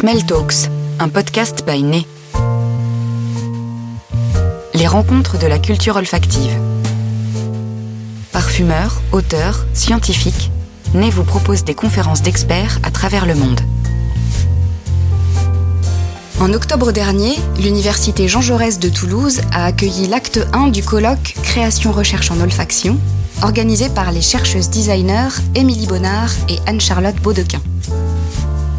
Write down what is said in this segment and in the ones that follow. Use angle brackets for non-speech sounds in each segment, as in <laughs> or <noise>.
Smell Talks, un podcast by Né. Les rencontres de la culture olfactive. Parfumeurs, auteurs, scientifiques, Né vous propose des conférences d'experts à travers le monde. En octobre dernier, l'Université Jean Jaurès de Toulouse a accueilli l'acte 1 du colloque Création Recherche en olfaction, organisé par les chercheuses designers Émilie Bonnard et Anne-Charlotte Baudequin.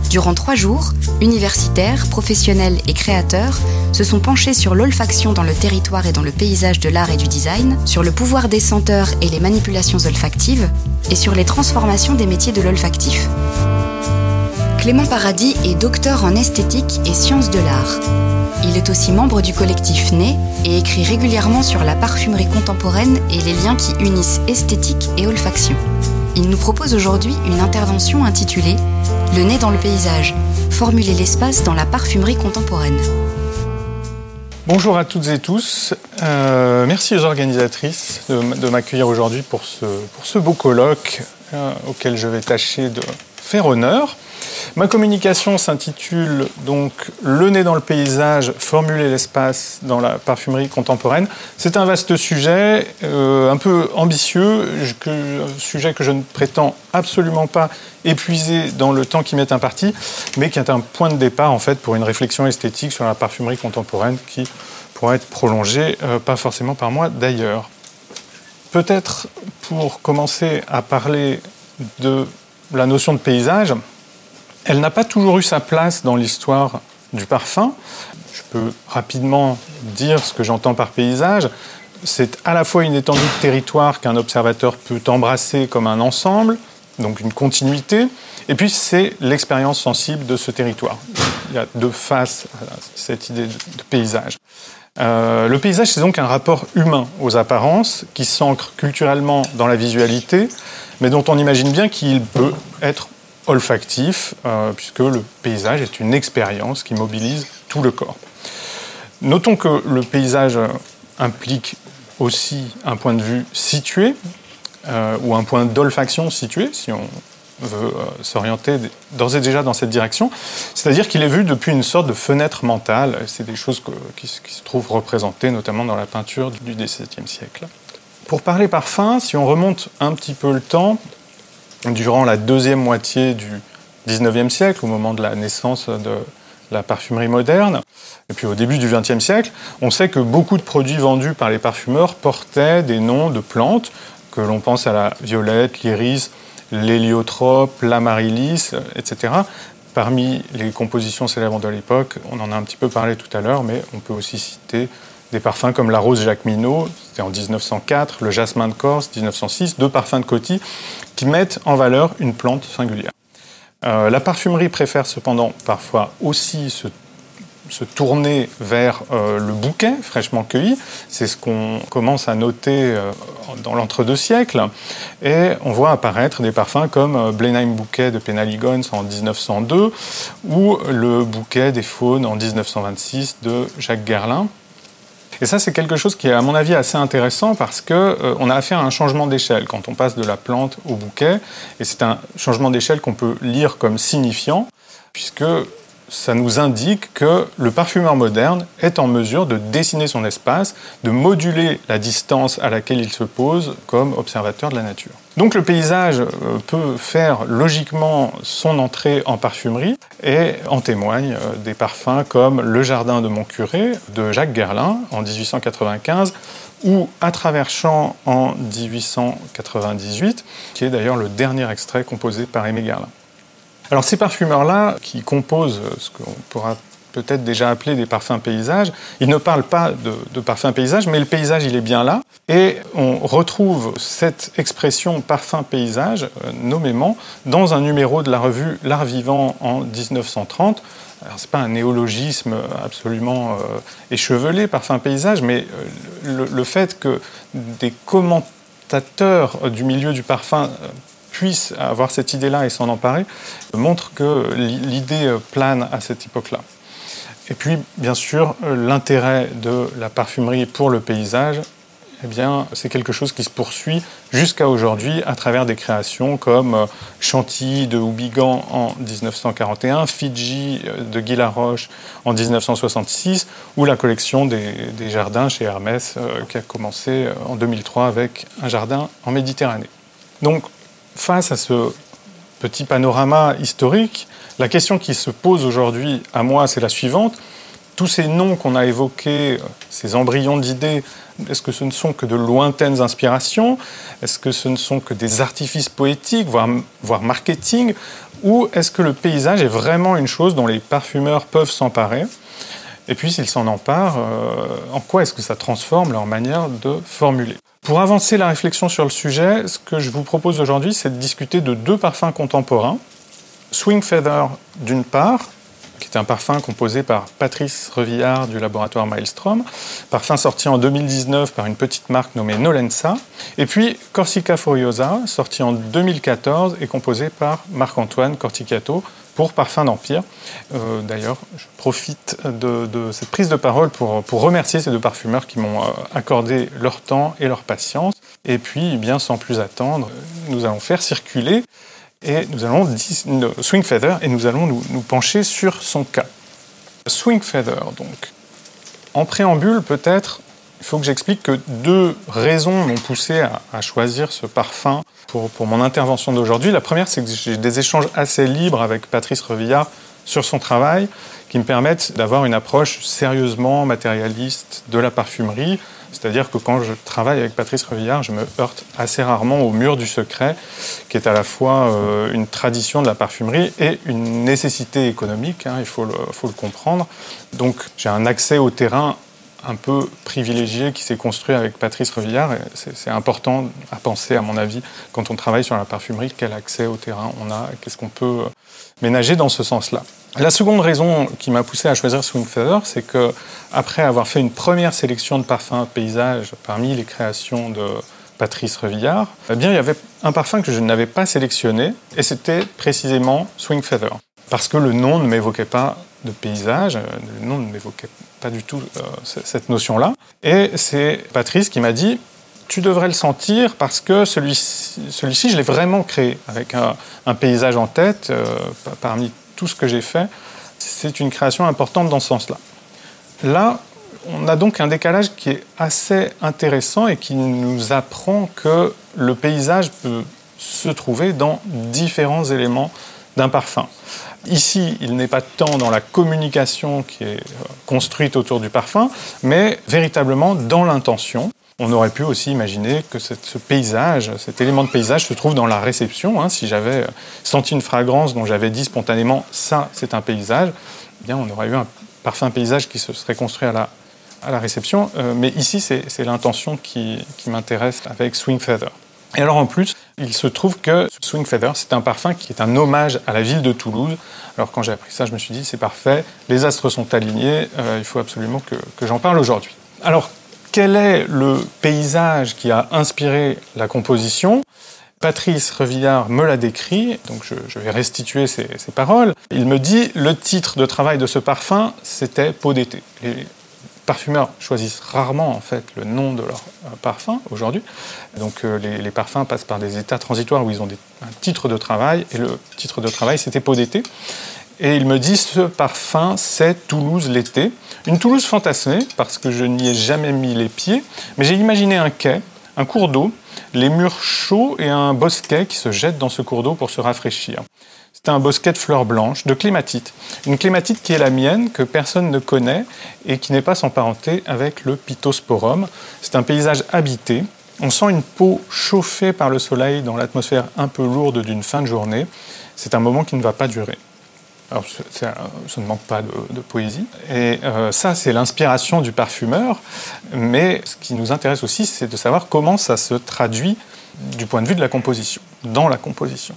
Durant trois jours, universitaires, professionnels et créateurs se sont penchés sur l'olfaction dans le territoire et dans le paysage de l'art et du design, sur le pouvoir des senteurs et les manipulations olfactives, et sur les transformations des métiers de l'olfactif. Clément Paradis est docteur en esthétique et sciences de l'art. Il est aussi membre du collectif Né et écrit régulièrement sur la parfumerie contemporaine et les liens qui unissent esthétique et olfaction. Il nous propose aujourd'hui une intervention intitulée Le nez dans le paysage, formuler l'espace dans la parfumerie contemporaine. Bonjour à toutes et tous. Euh, merci aux organisatrices de, m'accueillir aujourd'hui pour ce, beau colloque euh, auquel je vais tâcher de faire honneur. Ma communication s'intitule donc Le nez dans le paysage, formuler l'espace dans la parfumerie contemporaine. C'est un vaste sujet, euh, un peu ambitieux, un sujet que je ne prétends absolument pas épuiser dans le temps qui m'est imparti, mais qui est un point de départ en fait pour une réflexion esthétique sur la parfumerie contemporaine qui pourra être prolongée, euh, pas forcément par moi d'ailleurs. Peut-être pour commencer à parler de la notion de paysage, elle n'a pas toujours eu sa place dans l'histoire du parfum. Je peux rapidement dire ce que j'entends par paysage. C'est à la fois une étendue de territoire qu'un observateur peut embrasser comme un ensemble, donc une continuité, et puis c'est l'expérience sensible de ce territoire. Il y a deux faces à cette idée de paysage. Euh, le paysage, c'est donc un rapport humain aux apparences qui s'ancre culturellement dans la visualité, mais dont on imagine bien qu'il peut être olfactif, euh, puisque le paysage est une expérience qui mobilise tout le corps. Notons que le paysage implique aussi un point de vue situé, euh, ou un point d'olfaction situé, si on veut euh, s'orienter d'ores et déjà dans cette direction. C'est-à-dire qu'il est vu depuis une sorte de fenêtre mentale. C'est des choses qui, se trouvent représentées notamment dans la peinture du XVIIe siècle. Pour parler parfum, si on remonte un petit peu le temps, durant la deuxième moitié du XIXe siècle, au moment de la naissance de la parfumerie moderne, et puis au début du XXe siècle, on sait que beaucoup de produits vendus par les parfumeurs portaient des noms de plantes, que l'on pense à la violette, l'iris, l'héliotrope, l'amaryllis, etc. Parmi les compositions célèbres de l'époque, on en a un petit peu parlé tout à l'heure, mais on peut aussi citer des parfums comme la rose Jacqueminot, c'était en 1904, le jasmin de Corse, 1906, deux parfums de Coty, qui mettent en valeur une plante singulière. Euh, la parfumerie préfère cependant parfois aussi se, tourner vers euh, le bouquet fraîchement cueilli. C'est ce qu'on commence à noter euh, dans l'entre-deux siècles. Et on voit apparaître des parfums comme Blenheim Bouquet de Penaligons en 1902 ou le Bouquet des Faunes en 1926 de Jacques Guerlain. Et ça, c'est quelque chose qui est, à mon avis, assez intéressant parce qu'on euh, a affaire à un changement d'échelle quand on passe de la plante au bouquet. Et c'est un changement d'échelle qu'on peut lire comme signifiant, puisque ça nous indique que le parfumeur moderne est en mesure de dessiner son espace, de moduler la distance à laquelle il se pose comme observateur de la nature. Donc le paysage euh, peut faire logiquement son entrée en parfumerie et en témoignent euh, des parfums comme Le Jardin de mon curé de Jacques Guerlain en 1895 ou À travers champs en 1898, qui est d'ailleurs le dernier extrait composé par Aimé Guerlain. Alors ces parfumeurs-là, qui composent ce qu'on pourra peut-être déjà appeler des parfums paysages, ils ne parlent pas de, parfum paysage, mais le paysage, il est bien là. Et on retrouve cette expression parfum paysage, euh, nommément, dans un numéro de la revue L'Art vivant en 1930. Alors, ce n'est pas un néologisme absolument euh, échevelé, parfum paysage, mais euh, le, fait que des commentateurs du milieu du parfum puisse avoir cette idée-là et s'en emparer, montre que l'idée plane à cette époque-là. Et puis, bien sûr, l'intérêt de la parfumerie pour le paysage eh bien, c'est quelque chose qui se poursuit jusqu'à aujourd'hui à travers des créations comme euh, Chantilly de Houbigan en 1941, Fidji euh, de Guy Laroche en 1966 ou la collection des, jardins chez Hermès euh, qui a commencé en 2003 avec un jardin en Méditerranée. Donc, face à ce petit panorama historique, la question qui se pose aujourd'hui à moi, c'est la suivante. Tous ces noms qu'on a évoqués, ces embryons d'idées, est-ce que ce ne sont que de lointaines inspirations? Est-ce que ce ne sont que des artifices poétiques, voire, marketing? Ou est-ce que le paysage est vraiment une chose dont les parfumeurs peuvent s'emparer? Et puis, s'ils s'en emparent, euh, en quoi est-ce que ça transforme leur manière de formuler? Pour avancer la réflexion sur le sujet, ce que je vous propose aujourd'hui, c'est de discuter de deux parfums contemporains. Swing Feather d'une part, qui est un parfum composé par Patrice Revillard du laboratoire Maelstrom, parfum sorti en 2019 par une petite marque nommée Nolensa, et puis Corsica Furiosa, sorti en 2014 et composé par Marc-Antoine Corticato pour Parfum d'Empire. Euh, d'ailleurs, je profite de, cette prise de parole pour, pour remercier ces deux parfumeurs qui m'ont euh, accordé leur temps et leur patience. Et puis, bien sans plus attendre, nous allons faire circuler et nous allons Swing Feather et nous allons nous, pencher sur son cas. Swing Feather, donc. En préambule, peut-être, il faut que j'explique que deux raisons m'ont poussé à, choisir ce parfum pour, pour mon intervention d'aujourd'hui. La première, c'est que j'ai des échanges assez libres avec Patrice Revillard sur son travail qui me permettent d'avoir une approche sérieusement matérialiste de la parfumerie, c'est-à-dire que quand je travaille avec Patrice Revillard, je me heurte assez rarement au mur du secret, qui est à la fois euh, une tradition de la parfumerie et une nécessité économique, hein, il faut le, faut le comprendre. Donc j'ai un accès au terrain un peu privilégié qui s'est construit avec Patrice Revillard. C'est important à penser, à mon avis, quand on travaille sur la parfumerie, quel accès au terrain on a, qu'est-ce qu'on peut ménager dans ce sens-là. La seconde raison qui m'a poussé à choisir Swing Feather, c'est que après avoir fait une première sélection de parfums paysage parmi les créations de Patrice Revillard, eh bien il y avait un parfum que je n'avais pas sélectionné et c'était précisément Swing Feather parce que le nom ne m'évoquait pas de paysage, le nom ne m'évoquait pas du tout euh, cette notion-là. Et c'est Patrice qui m'a dit tu devrais le sentir parce que celui-ci, celui je l'ai vraiment créé avec un, paysage en tête euh, parmi tout ce que j'ai fait. C'est une création importante dans ce sens-là. Là, on a donc un décalage qui est assez intéressant et qui nous apprend que le paysage peut se trouver dans différents éléments d'un parfum. Ici, il n'est pas tant dans la communication qui est euh, construite autour du parfum, mais véritablement dans l'intention. On aurait pu aussi imaginer que ce paysage, cet élément de paysage se trouve dans la réception. Hein. Si j'avais euh, senti une fragrance dont j'avais dit spontanément ça, c'est un paysage, eh bien on aurait eu un parfum paysage qui se serait construit à la, réception. Euh, mais ici, c'est l'intention qui, qui m'intéresse avec Swing Feather. Et alors en plus, il se trouve que Swing Feather, c'est un parfum qui est un hommage à la ville de Toulouse. Alors quand j'ai appris ça, je me suis dit, c'est parfait, les astres sont alignés, euh, il faut absolument que, que j'en parle aujourd'hui. Alors quel est le paysage qui a inspiré la composition Patrice Revillard me l'a décrit, donc je, vais restituer ses, paroles. Il me dit le titre de travail de ce parfum, c'était Peau d'été. Les parfumeurs choisissent rarement en fait le nom de leur euh, parfum aujourd'hui. Donc euh, les, parfums passent par des états transitoires où ils ont un titre de travail et le titre de travail c'était Peau d'été. Et il me dit ce parfum, c'est Toulouse l'été. Une Toulouse fantasmée, parce que je n'y ai jamais mis les pieds, mais j'ai imaginé un quai, un cours d'eau, les murs chauds et un bosquet qui se jette dans ce cours d'eau pour se rafraîchir. C'est un bosquet de fleurs blanches, de clématite. Une clématite qui est la mienne, que personne ne connaît et qui n'est pas sans parenté avec le pittosporum. C'est un paysage habité. On sent une peau chauffée par le soleil dans l'atmosphère un peu lourde d'une fin de journée. C'est un moment qui ne va pas durer. Alors, ça ne manque pas de, poésie. Et euh, ça, c'est l'inspiration du parfumeur. Mais ce qui nous intéresse aussi, c'est de savoir comment ça se traduit du point de vue de la composition, dans la composition.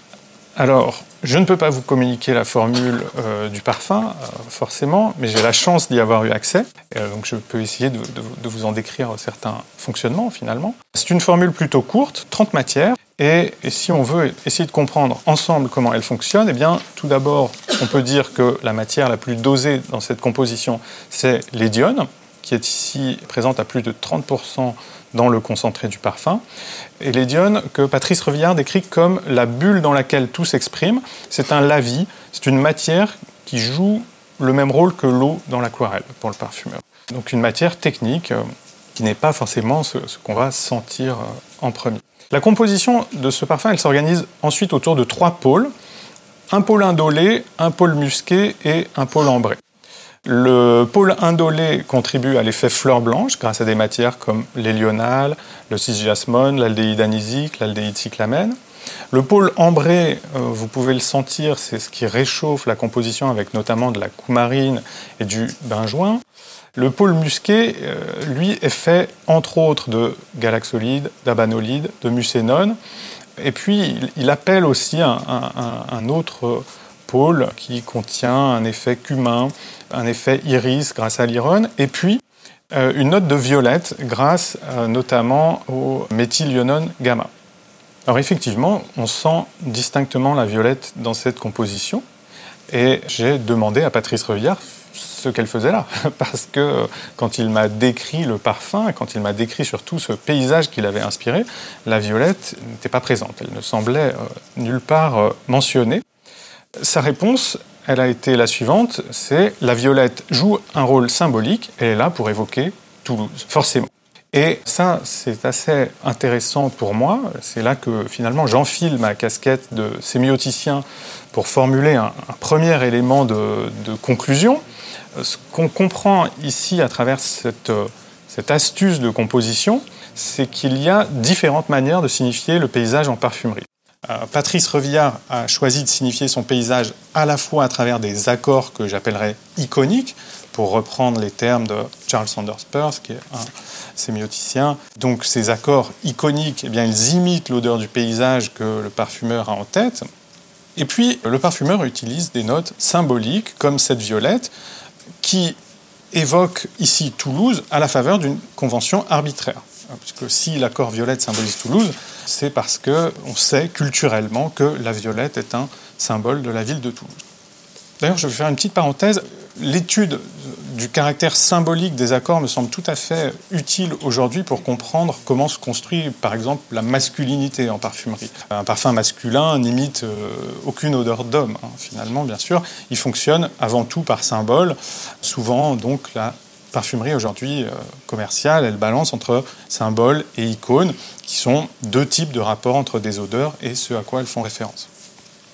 Alors, je ne peux pas vous communiquer la formule euh, du parfum, euh, forcément, mais j'ai la chance d'y avoir eu accès. donc, je peux essayer de, de, vous en décrire certains fonctionnements, finalement. C'est une formule plutôt courte, 30 matières. Et, si on veut essayer de comprendre ensemble comment elle fonctionne, eh bien, tout d'abord, on peut dire que la matière la plus dosée dans cette composition, c'est l'idione. qui est ici présente à plus de 30% dans le concentré du parfum, et l'édione que Patrice Revillard décrit comme la bulle dans laquelle tout s'exprime. C'est un lavis, c'est une matière qui joue le même rôle que l'eau dans l'aquarelle pour le parfumeur. Donc une matière technique euh, qui n'est pas forcément ce, qu'on va sentir euh, en premier. La composition de ce parfum, s'organise ensuite autour de trois pôles. Un pôle indolé, un pôle musqué et un pôle ambré. Le pôle indolé contribue à l'effet fleur blanche grâce à des matières comme l'hélional, le cisjasmone, l'aldéhyde anisique, l'aldéhyde cyclamène. Le pôle ambré, euh, vous pouvez le sentir, c'est ce qui réchauffe la composition avec notamment de la coumarine et du benjoin. Le pôle musqué, euh, lui, est fait entre autres de galaxolide, d'abanolide, de mucénone. Et puis, il appelle aussi un autre pôle qui contient un effet cumin, un effet iris grâce à l'iron, et puis euh, une note de violette grâce euh, notamment au méthylionone gamma. Alors effectivement, on sent distinctement la violette dans cette composition, et j'ai demandé à Patrice Revillard ce qu'elle faisait là, <laughs> parce que euh, quand il m'a décrit le parfum, quand il m'a décrit surtout ce paysage qu'il avait inspiré, la violette n'était pas présente, elle ne semblait nulle part mentionnée. Sa réponse, elle a été la suivante, c'est la violette joue un rôle symbolique, elle est là pour évoquer Toulouse, forcément. Et ça, c'est assez intéressant pour moi. C'est là que finalement j'enfile ma casquette de sémioticien pour formuler un, premier élément de, conclusion. Ce qu'on comprend ici à travers cette, cette astuce de composition, c'est qu'il y a différentes manières de signifier le paysage en parfumerie. Euh, Patrice Revillard a choisi de signifier son paysage à la fois à travers des accords que j'appellerais iconiques, pour reprendre les termes de Charles Sanders Peirce, qui est un sémioticien. Donc ces accords iconiques, eh bien, ils imitent l'odeur du paysage que le parfumeur a en tête. Et puis le parfumeur utilise des notes symboliques, comme cette violette, qui évoque ici Toulouse à la faveur d'une convention arbitraire. Puisque si l'accord violette symbolise Toulouse, c'est parce qu'on sait culturellement que la violette est un symbole de la ville de Toulouse. D'ailleurs, je vais faire une petite parenthèse. L'étude du caractère symbolique des accords me semble tout à fait utile aujourd'hui pour comprendre comment se construit, par exemple, la masculinité en parfumerie. Un parfum masculin n'imite euh, aucune odeur d'homme, hein, finalement, bien sûr. Il fonctionne avant tout par symbole. Souvent, donc, la parfumerie aujourd'hui euh, commerciale, elle balance entre symboles et icônes, qui sont deux types de rapports entre des odeurs et ce à quoi elles font référence.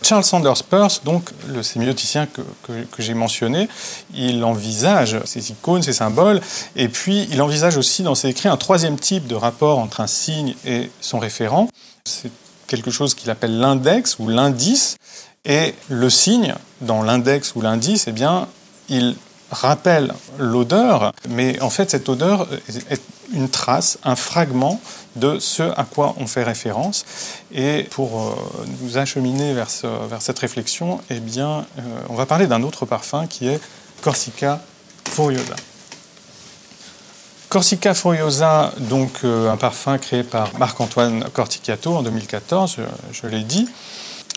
Charles Sanders Peirce, donc le sémioticien que, que, j'ai mentionné, il envisage ces icônes, ces symboles, et puis il envisage aussi dans ses écrits un troisième type de rapport entre un signe et son référent. C'est quelque chose qu'il appelle l'index ou l'indice, et le signe, dans l'index ou l'indice, eh bien, il rappelle l'odeur, mais en fait cette odeur est une trace, un fragment de ce à quoi on fait référence. Et pour euh, nous acheminer vers, vers cette réflexion, eh bien, euh, on va parler d'un autre parfum qui est Corsica Furiosa. Corsica Furiosa, donc euh, un parfum créé par Marc-Antoine Corticato en 2014, je l'ai dit,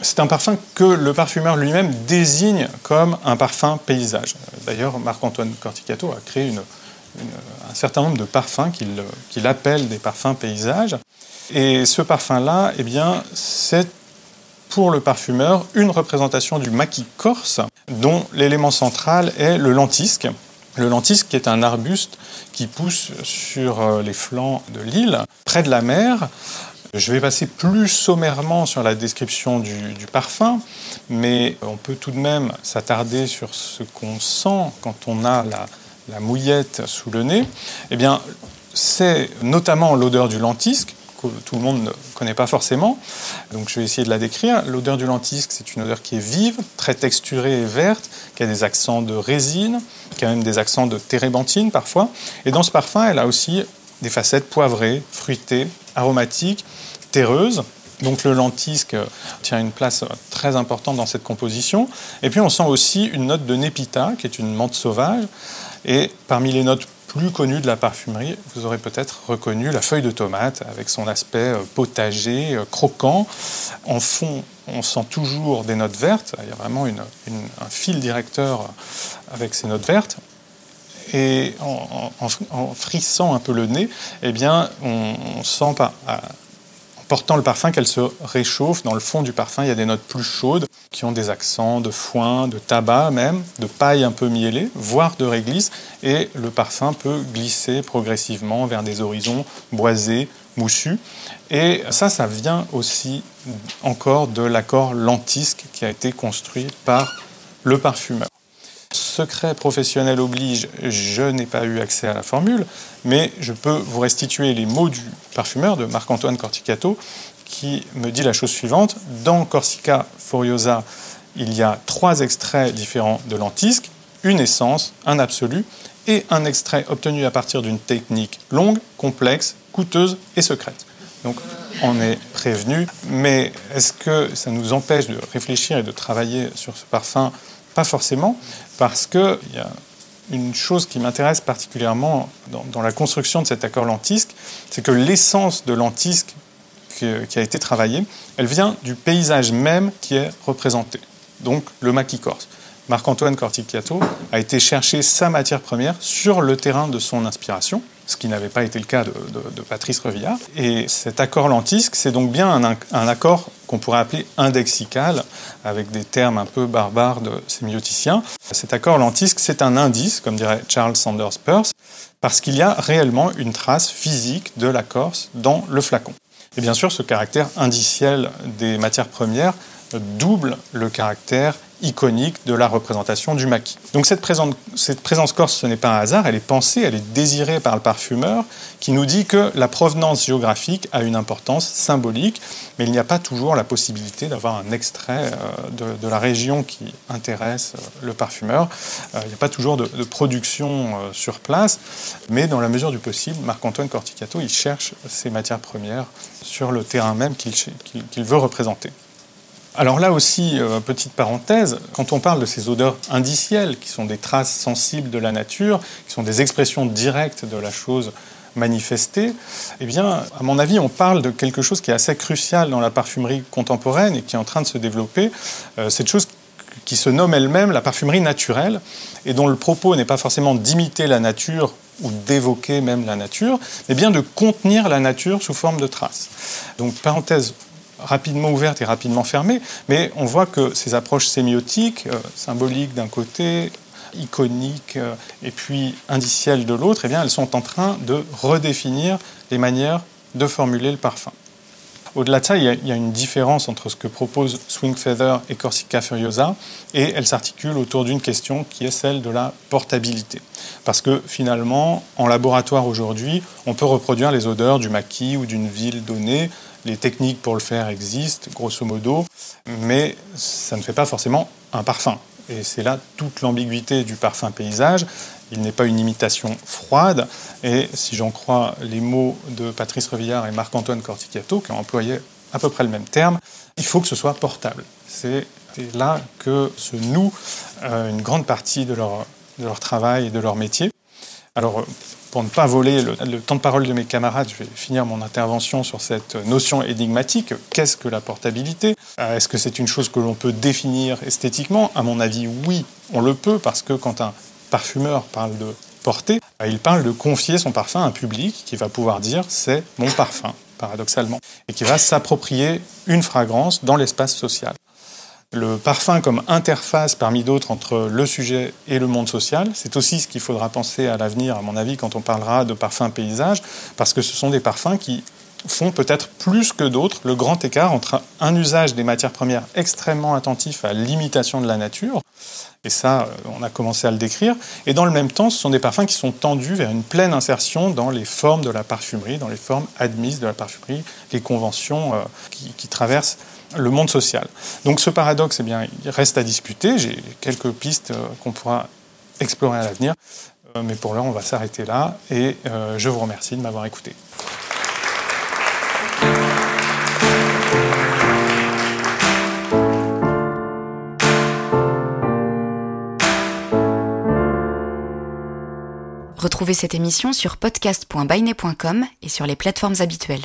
c'est un parfum que le parfumeur lui-même désigne comme un parfum paysage. D'ailleurs, Marc-Antoine Corticato a créé un certain nombre de parfums qu'il appelle des parfums paysages. Et ce parfum-là, eh bien, c'est pour le parfumeur une représentation du maquis corse, dont l'élément central est le lentisque. Le lentisque est un arbuste qui pousse sur euh, les flancs de l'île, près de la mer, je vais passer plus sommairement sur la description du, parfum, mais on peut tout de même s'attarder sur ce qu'on sent quand on a la, mouillette sous le nez. Eh bien, c'est notamment l'odeur du lentisque, que tout le monde ne connaît pas forcément. Donc je vais essayer de la décrire. L'odeur du lentisque, c'est une odeur qui est vive, très texturée et verte, qui a des accents de résine, qui a même des accents de térébenthine parfois. Et dans ce parfum, elle a aussi des facettes poivrées, fruitées, aromatiques, terreuses. Donc le lentisque tient une place très importante dans cette composition. Et puis on sent aussi une note de népita, qui est une menthe sauvage. Et parmi les notes plus connues de la parfumerie, vous aurez peut-être reconnu la feuille de tomate avec son aspect euh, potager, euh, croquant. En fond, on sent toujours des notes vertes. Il y a vraiment un fil directeur avec ces notes vertes. Et en, frissant un peu le nez, eh bien, on, sent pas, en portant le parfum qu'elle se réchauffe. Dans le fond du parfum, il y a des notes plus chaudes qui ont des accents de foin, de tabac même, de paille un peu mielée, voire de réglisse, et le parfum peut glisser progressivement vers des horizons boisés, moussus. Et ça, ça vient aussi encore de l'accord lentisque qui a été construit par le parfumeur. Secret professionnel oblige, je n'ai pas eu accès à la formule, mais je peux vous restituer les mots du parfumeur, de Marc-Antoine Corticato, qui me dit la chose suivante. Dans Corsica Furiosa, il y a trois extraits différents de lentisque, une essence, un absolu, et un extrait obtenu à partir d'une technique longue, complexe, coûteuse et secrète. Donc on est prévenu, mais est-ce que ça nous empêche de réfléchir et de travailler sur ce parfum Pas forcément, parce qu'il y a une chose qui m'intéresse particulièrement dans, la construction de cet accord lentisque, c'est que l'essence de lentisque qui, a été travaillée, elle vient du paysage même qui est représenté, donc le maquis corse. Marc-Antoine Corticato a été chercher sa matière première sur le terrain de son inspiration, ce qui n'avait pas été le cas de, Patrice Revillard. Et cet accord lentisque, c'est donc bien un, accord qu'on pourrait appeler indexical, avec des termes un peu barbares de sémioticiens. Cet accord lentisque, c'est un indice, comme dirait Charles Sanders Peirce, parce qu'il y a réellement une trace physique de la Corse dans le flacon. Et bien sûr, ce caractère indiciel des matières premières double le caractère iconique de la représentation du maquis. Donc cette présence, cette présence corse, ce n'est pas un hasard, elle est pensée, elle est désirée par le parfumeur, qui nous dit que la provenance géographique a une importance symbolique, mais il n'y a pas toujours la possibilité d'avoir un extrait euh, de, la région qui intéresse euh, le parfumeur. Euh, il n'y a pas toujours de, production sur place, mais dans la mesure du possible, Marc-Antoine Corticato, il cherche ces matières premières sur le terrain même qu'il veut représenter. Alors là aussi, euh, petite parenthèse, quand on parle de ces odeurs indicielles, qui sont des traces sensibles de la nature, qui sont des expressions directes de la chose manifestée, eh bien, à mon avis, on parle de quelque chose qui est assez crucial dans la parfumerie contemporaine et qui est en train de se développer. Euh, cette chose qui se nomme elle-même la parfumerie naturelle et dont le propos n'est pas forcément d'imiter la nature ou d'évoquer même la nature, mais bien de contenir la nature sous forme de traces. Donc, parenthèse rapidement ouverte et rapidement fermée, mais on voit que ces approches sémiotiques, euh, symboliques d'un côté, iconiques euh, et puis indicielles de l'autre, eh elles sont en train de redéfinir les manières de formuler le parfum. Au-delà de ça, il y, a, une différence entre ce que propose Swing Feather et Corsica Furiosa, et elle s'articule autour d'une question qui est celle de la portabilité. Parce que finalement, en laboratoire aujourd'hui, on peut reproduire les odeurs du maquis ou d'une ville donnée les techniques pour le faire existent, grosso modo, mais ça ne fait pas forcément un parfum. Et c'est là toute l'ambiguïté du parfum paysage. Il n'est pas une imitation froide. Et si j'en crois les mots de Patrice Revillard et Marc-Antoine Corticato, qui ont employé à peu près le même terme, il faut que ce soit portable. C'est là que se noue euh, une grande partie de leur, de leur travail et de leur métier. Alors, pour ne pas voler le, temps de parole de mes camarades, je vais finir mon intervention sur cette notion énigmatique. Qu'est-ce que la portabilité? Euh, Est-ce que c'est une chose que l'on peut définir esthétiquement? À mon avis, oui, on le peut, parce que quand un parfumeur parle de porter, euh, il parle de confier son parfum à un public qui va pouvoir dire c'est mon parfum, paradoxalement, et qui va s'approprier une fragrance dans l'espace social le parfum comme interface parmi d'autres entre le sujet et le monde social. C'est aussi ce qu'il faudra penser à l'avenir, à mon avis, quand on parlera de parfums paysage, parce que ce sont des parfums qui font peut-être plus que d'autres le grand écart entre un usage des matières premières extrêmement attentif à l'imitation de la nature, et ça, euh, on a commencé à le décrire, et dans le même temps, ce sont des parfums qui sont tendus vers une pleine insertion dans les formes de la parfumerie, dans les formes admises de la parfumerie, les conventions euh, qui, traversent le monde social. Donc ce paradoxe, eh bien, il reste à discuter. J'ai quelques pistes euh, qu'on pourra explorer à l'avenir. Mais pour l'heure, on va s'arrêter là. Et je vous remercie de m'avoir écouté. Retrouvez cette émission sur podcast.bainet.com et sur les plateformes habituelles.